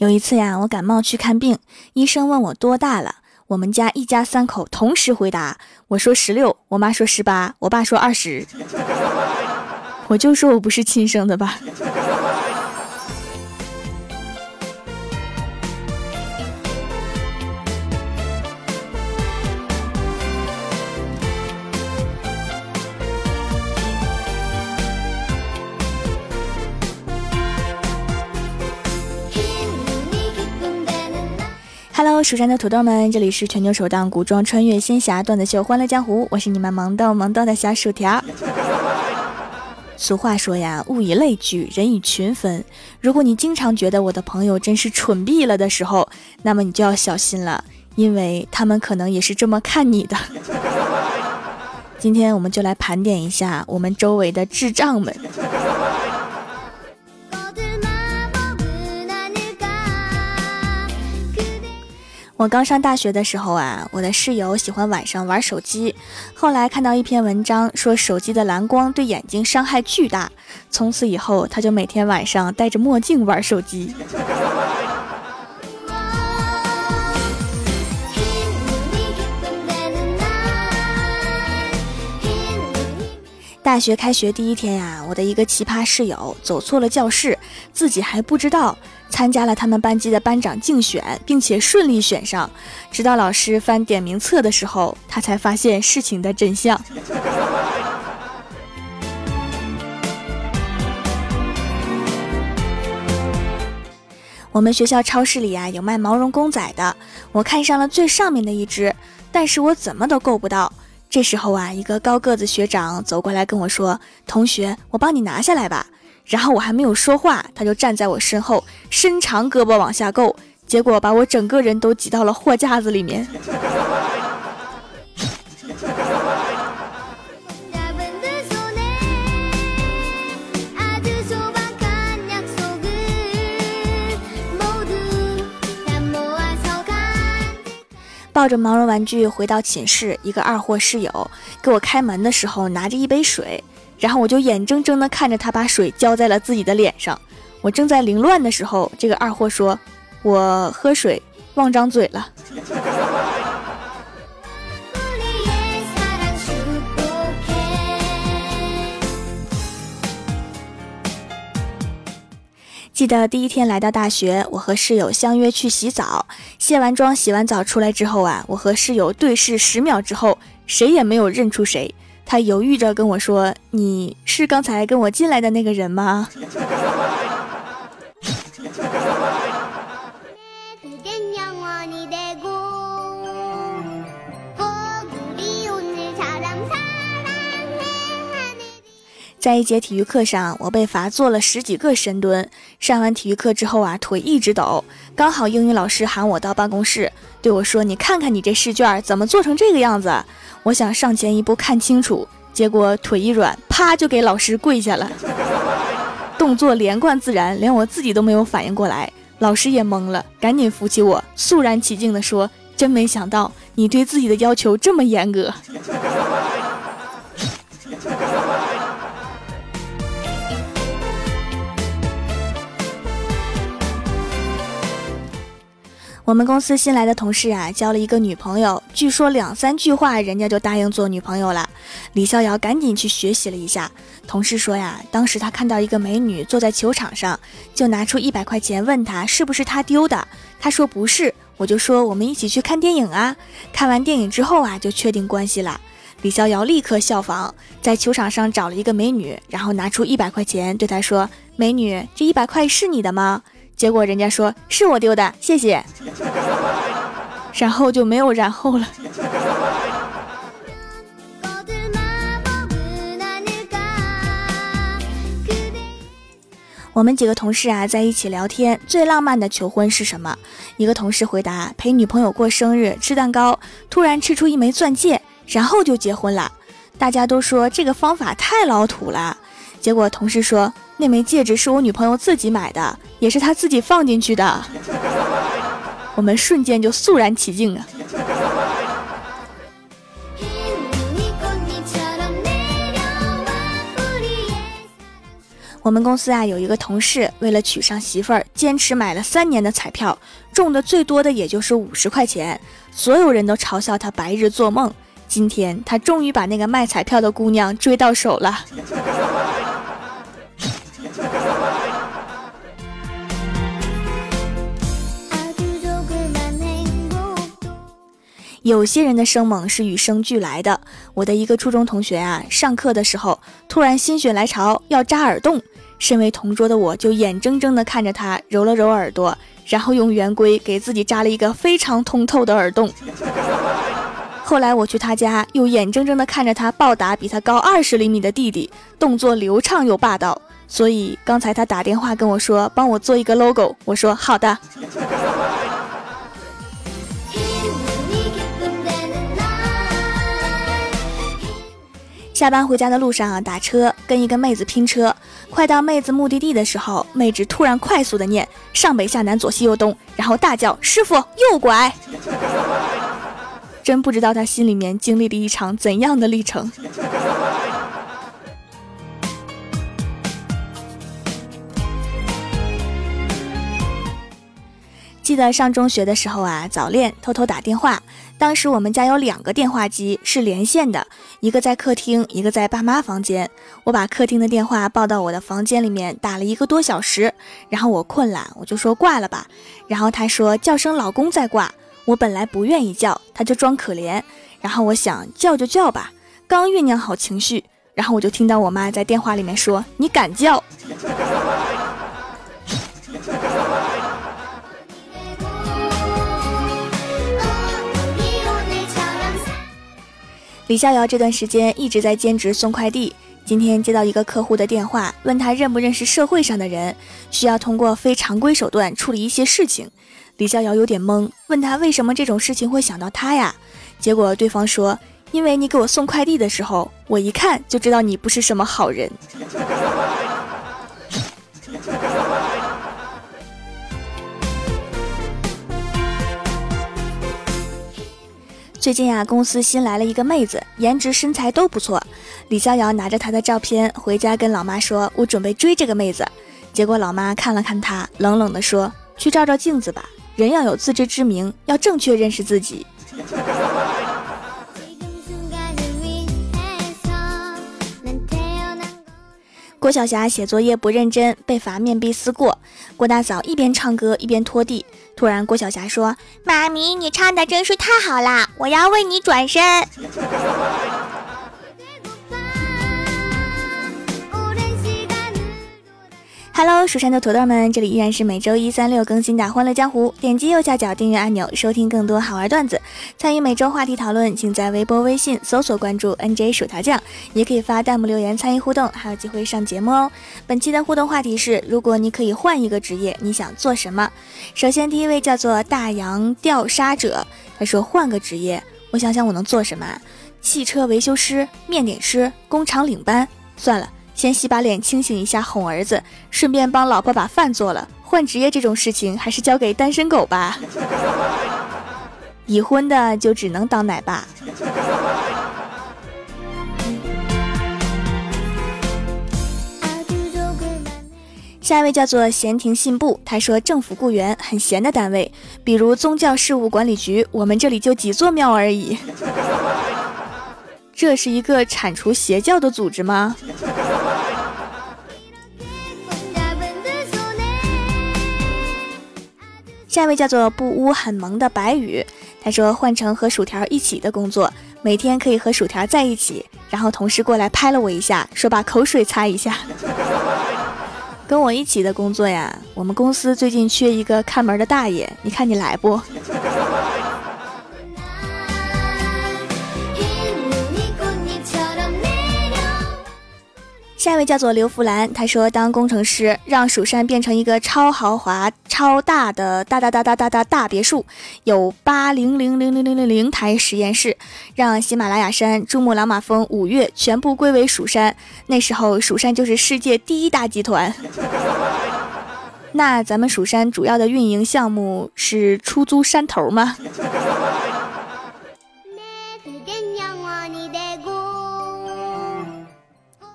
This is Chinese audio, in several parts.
有一次呀，我感冒去看病，医生问我多大了，我们家一家三口同时回答，我说十六，我妈说十八，我爸说二十，我就说我不是亲生的吧。Hello，蜀山的土豆们，这里是全球首档古装穿越仙侠段子秀《欢乐江湖》，我是你们萌豆萌豆的小薯条。俗话说呀，物以类聚，人以群分。如果你经常觉得我的朋友真是蠢毙了的时候，那么你就要小心了，因为他们可能也是这么看你的。今天我们就来盘点一下我们周围的智障们。我刚上大学的时候啊，我的室友喜欢晚上玩手机。后来看到一篇文章，说手机的蓝光对眼睛伤害巨大。从此以后，他就每天晚上戴着墨镜玩手机。大学开学第一天呀，我的一个奇葩室友走错了教室，自己还不知道。参加了他们班级的班长竞选，并且顺利选上。直到老师翻点名册的时候，他才发现事情的真相。我们学校超市里啊有卖毛绒公仔的，我看上了最上面的一只，但是我怎么都够不到。这时候啊，一个高个子学长走过来跟我说：“同学，我帮你拿下来吧。”然后我还没有说话，他就站在我身后，伸长胳膊往下够，结果把我整个人都挤到了货架子里面。抱着毛绒玩具回到寝室，一个二货室友给我开门的时候拿着一杯水。然后我就眼睁睁地看着他把水浇在了自己的脸上。我正在凌乱的时候，这个二货说：“我喝水忘张嘴了。”记得第一天来到大学，我和室友相约去洗澡。卸完妆、洗完澡出来之后啊，我和室友对视十秒之后，谁也没有认出谁。他犹豫着跟我说：“你是刚才跟我进来的那个人吗？”在一节体育课上，我被罚做了十几个深蹲。上完体育课之后啊，腿一直抖。刚好英语老师喊我到办公室，对我说：“你看看你这试卷怎么做成这个样子？”我想上前一步看清楚，结果腿一软，啪就给老师跪下了。动作连贯自然，连我自己都没有反应过来，老师也懵了，赶紧扶起我，肃然起敬地说：“真没想到你对自己的要求这么严格。”我们公司新来的同事啊，交了一个女朋友，据说两三句话，人家就答应做女朋友了。李逍遥赶紧去学习了一下。同事说呀，当时他看到一个美女坐在球场上，就拿出一百块钱问她是不是他丢的。他说不是，我就说我们一起去看电影啊。看完电影之后啊，就确定关系了。李逍遥立刻效仿，在球场上找了一个美女，然后拿出一百块钱对她说：“美女，这一百块是你的吗？”结果人家说是我丢的，谢谢。然后就没有然后了。我们几个同事啊在一起聊天，最浪漫的求婚是什么？一个同事回答：陪女朋友过生日，吃蛋糕，突然吃出一枚钻戒，然后就结婚了。大家都说这个方法太老土了。结果同事说。那枚戒指是我女朋友自己买的，也是他自己放进去的。我们瞬间就肃然起敬啊！我们公司啊有一个同事，为了娶上媳妇儿，坚持买了三年的彩票，中的最多的也就是五十块钱，所有人都嘲笑他白日做梦。今天他终于把那个卖彩票的姑娘追到手了。有些人的生猛是与生俱来的。我的一个初中同学啊，上课的时候突然心血来潮要扎耳洞，身为同桌的我就眼睁睁地看着他揉了揉耳朵，然后用圆规给自己扎了一个非常通透的耳洞。后来我去他家，又眼睁睁地看着他暴打比他高二十厘米的弟弟，动作流畅又霸道。所以刚才他打电话跟我说帮我做一个 logo，我说好的。下班回家的路上啊，打车跟一个妹子拼车，快到妹子目的地的时候，妹纸突然快速的念上北下南左西右东，然后大叫师傅右拐，真不知道他心里面经历了一场怎样的历程。记得上中学的时候啊，早恋偷偷打电话。当时我们家有两个电话机是连线的，一个在客厅，一个在爸妈房间。我把客厅的电话抱到我的房间里面打了一个多小时，然后我困了，我就说挂了吧。然后他说叫声老公再挂。我本来不愿意叫，他就装可怜。然后我想叫就叫吧，刚酝酿好情绪，然后我就听到我妈在电话里面说：“你敢叫？”李逍遥这段时间一直在兼职送快递。今天接到一个客户的电话，问他认不认识社会上的人，需要通过非常规手段处理一些事情。李逍遥有点懵，问他为什么这种事情会想到他呀？结果对方说：“因为你给我送快递的时候，我一看就知道你不是什么好人。”最近呀，公司新来了一个妹子，颜值身材都不错。李逍遥拿着她的照片回家跟老妈说：“我准备追这个妹子。”结果老妈看了看她，冷冷地说：“去照照镜子吧，人要有自知之明，要正确认识自己。”郭晓霞写作业不认真，被罚面壁思过。郭大嫂一边唱歌一边拖地。突然，郭晓霞说：“妈咪，你唱的真是太好啦，我要为你转身。” Hello，蜀山的土豆们，这里依然是每周一、三、六更新的《欢乐江湖》。点击右下角订阅按钮，收听更多好玩段子，参与每周话题讨论，请在微博、微信搜索关注 NJ 薯条酱，也可以发弹幕留言参与互动，还有机会上节目哦。本期的互动话题是：如果你可以换一个职业，你想做什么？首先，第一位叫做大洋钓沙者，他说：换个职业，我想想我能做什么？汽车维修师、面点师、工厂领班，算了。先洗把脸，清醒一下，哄儿子，顺便帮老婆把饭做了。换职业这种事情，还是交给单身狗吧。已婚的就只能当奶爸。下一位叫做闲庭信步，他说政府雇员很闲的单位，比如宗教事务管理局，我们这里就几座庙而已。这是一个铲除邪教的组织吗？下一位叫做不污很萌的白宇，他说换成和薯条一起的工作，每天可以和薯条在一起，然后同事过来拍了我一下，说把口水擦一下。跟我一起的工作呀，我们公司最近缺一个看门的大爷，你看你来不？下一位叫做刘福兰，他说当工程师让蜀山变成一个超豪华、超大的大大大大大大大别墅，有八零零零零零零零台实验室，让喜马拉雅山、珠穆朗玛峰、五岳全部归为蜀山，那时候蜀山就是世界第一大集团。那咱们蜀山主要的运营项目是出租山头吗？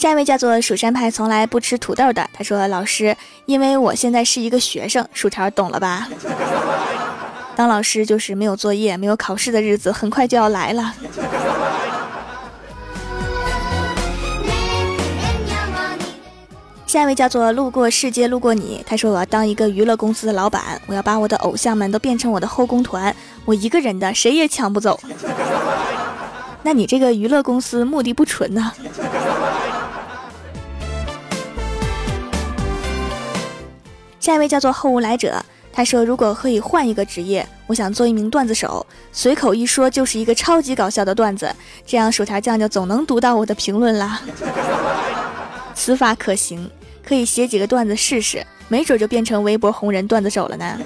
下一位叫做蜀山派从来不吃土豆的，他说：“老师，因为我现在是一个学生，薯条懂了吧？当老师就是没有作业、没有考试的日子，很快就要来了。”下一位叫做路过世界路过你，他说：“我要当一个娱乐公司的老板，我要把我的偶像们都变成我的后宫团，我一个人的谁也抢不走。”那你这个娱乐公司目的不纯呢？下一位叫做后无来者，他说：“如果可以换一个职业，我想做一名段子手，随口一说就是一个超级搞笑的段子，这样薯条酱就总能读到我的评论啦。此法可行，可以写几个段子试试，没准就变成微博红人段子手了呢。”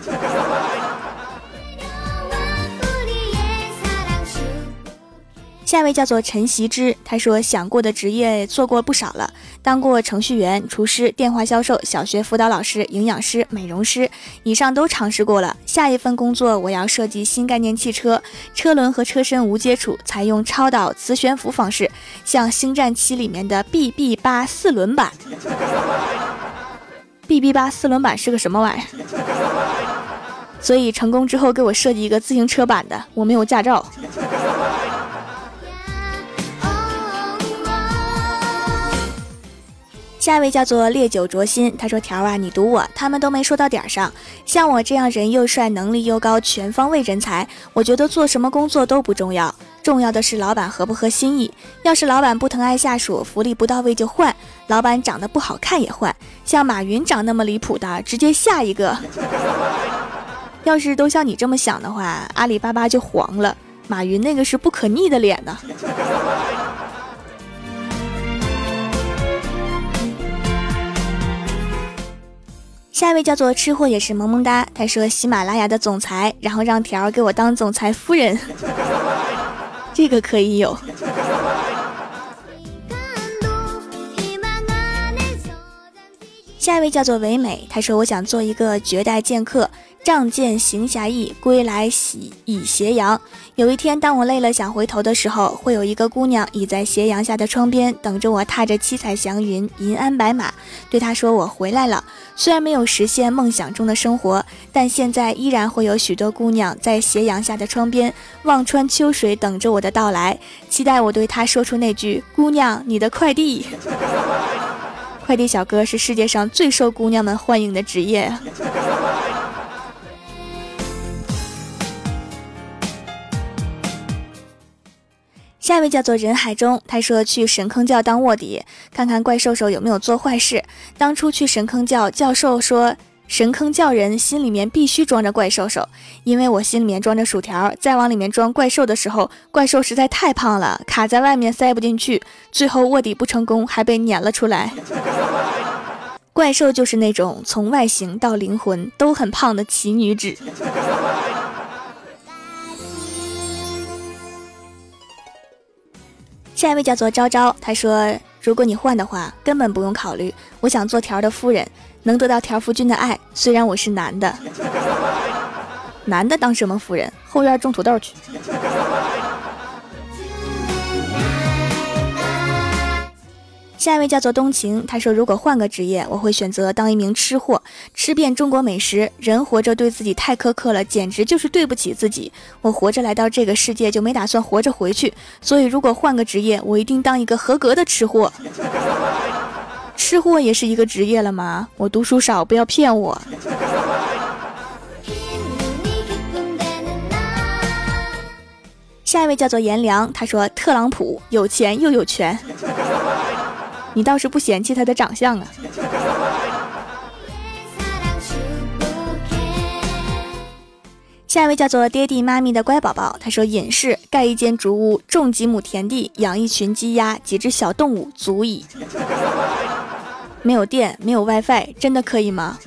下一位叫做陈习之，他说想过的职业做过不少了，当过程序员、厨师、电话销售、小学辅导老师、营养师、美容师，以上都尝试过了。下一份工作我要设计新概念汽车，车轮和车身无接触，采用超导磁悬浮方式，像《星战七》里面的 BB 八四轮版。BB 八四轮版是个什么玩意儿？所以成功之后给我设计一个自行车版的，我没有驾照。下一位叫做烈酒灼心，他说：“条啊，你读我，他们都没说到点上。像我这样人又帅、能力又高、全方位人才，我觉得做什么工作都不重要，重要的是老板合不合心意。要是老板不疼爱下属，福利不到位就换；老板长得不好看也换。像马云长那么离谱的，直接下一个。要是都像你这么想的话，阿里巴巴就黄了。马云那个是不可逆的脸呢。”下一位叫做吃货也是萌萌哒，他说喜马拉雅的总裁，然后让条给我当总裁夫人，这个可以有。下一位叫做唯美，他说我想做一个绝代剑客。仗剑行侠义，归来喜倚斜阳。有一天，当我累了想回头的时候，会有一个姑娘倚在斜阳下的窗边，等着我踏着七彩祥云，银鞍白马，对她说：“我回来了。”虽然没有实现梦想中的生活，但现在依然会有许多姑娘在斜阳下的窗边望穿秋水，等着我的到来，期待我对她说出那句：“姑娘，你的快递。” 快递小哥是世界上最受姑娘们欢迎的职业下一位叫做人海中，他说去神坑教当卧底，看看怪兽兽有没有做坏事。当初去神坑教，教授说神坑教人心里面必须装着怪兽兽，因为我心里面装着薯条，再往里面装怪兽的时候，怪兽实在太胖了，卡在外面塞不进去，最后卧底不成功，还被撵了出来。怪兽就是那种从外形到灵魂都很胖的奇女子。下一位叫做昭昭，他说：“如果你换的话，根本不用考虑。我想做条的夫人，能得到条夫君的爱。虽然我是男的，男的当什么夫人？后院种土豆去。”下一位叫做冬晴，他说：“如果换个职业，我会选择当一名吃货，吃遍中国美食。人活着对自己太苛刻了，简直就是对不起自己。我活着来到这个世界，就没打算活着回去。所以，如果换个职业，我一定当一个合格的吃货。吃货也是一个职业了吗？我读书少，不要骗我。”下一位叫做颜良，他说：“特朗普有钱又有权。”你倒是不嫌弃他的长相啊！下一位叫做爹地妈咪的乖宝宝，他说：“隐士盖一间竹屋，种几亩田地，养一群鸡鸭，几只小动物，足矣。”没有电，没有 WiFi，真的可以吗？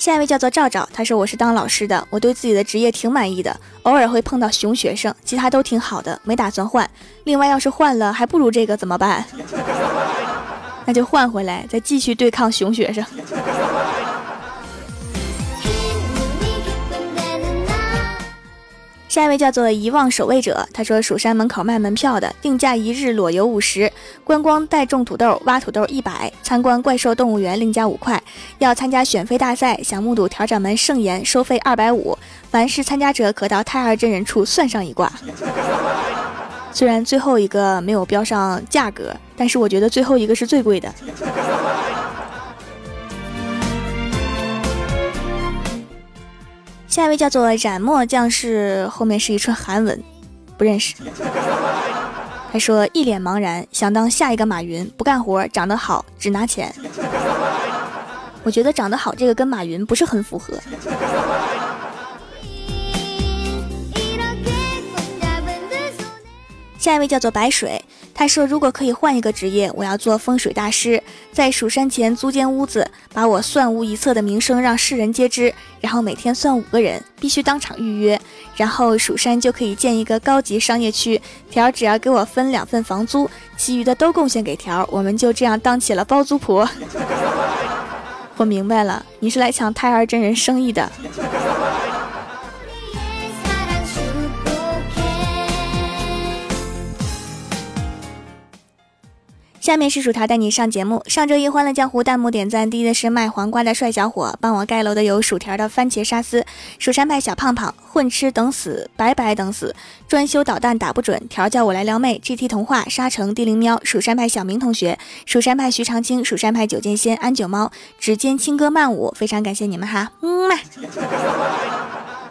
下一位叫做赵赵，他说我是当老师的，我对自己的职业挺满意的，偶尔会碰到熊学生，其他都挺好的，没打算换。另外，要是换了还不如这个怎么办？那就换回来，再继续对抗熊学生。下一位叫做遗忘守卫者，他说蜀山门口卖门票的，定价一日裸游五十，观光带种土豆挖土豆一百，参观怪兽动物园另加五块。要参加选妃大赛，想目睹条掌门盛宴，收费二百五。凡是参加者可到太二真人处算上一卦。虽然最后一个没有标上价格，但是我觉得最后一个是最贵的。下一位叫做染墨将士，后面是一串韩文，不认识。他说一脸茫然，想当下一个马云，不干活，长得好，只拿钱。我觉得长得好这个跟马云不是很符合。下一位叫做白水，他说：“如果可以换一个职业，我要做风水大师，在蜀山前租间屋子，把我算无一策的名声让世人皆知，然后每天算五个人，必须当场预约，然后蜀山就可以建一个高级商业区。条只要给我分两份房租，其余的都贡献给条，我们就这样当起了包租婆。”我明白了，你是来抢胎儿真人生意的。下面是薯条带你上节目。上周一欢乐江湖弹幕点赞第一的是卖黄瓜的帅小伙，帮我盖楼的有薯条的番茄沙司、蜀山派小胖胖、混吃等死、白白等死、专修导弹打不准、条叫我来撩妹、GT 童话、沙城地灵喵、蜀山派小明同学、蜀山派徐长青、蜀山派九剑仙、安九猫、指尖轻歌曼舞，非常感谢你们哈，嗯嘛。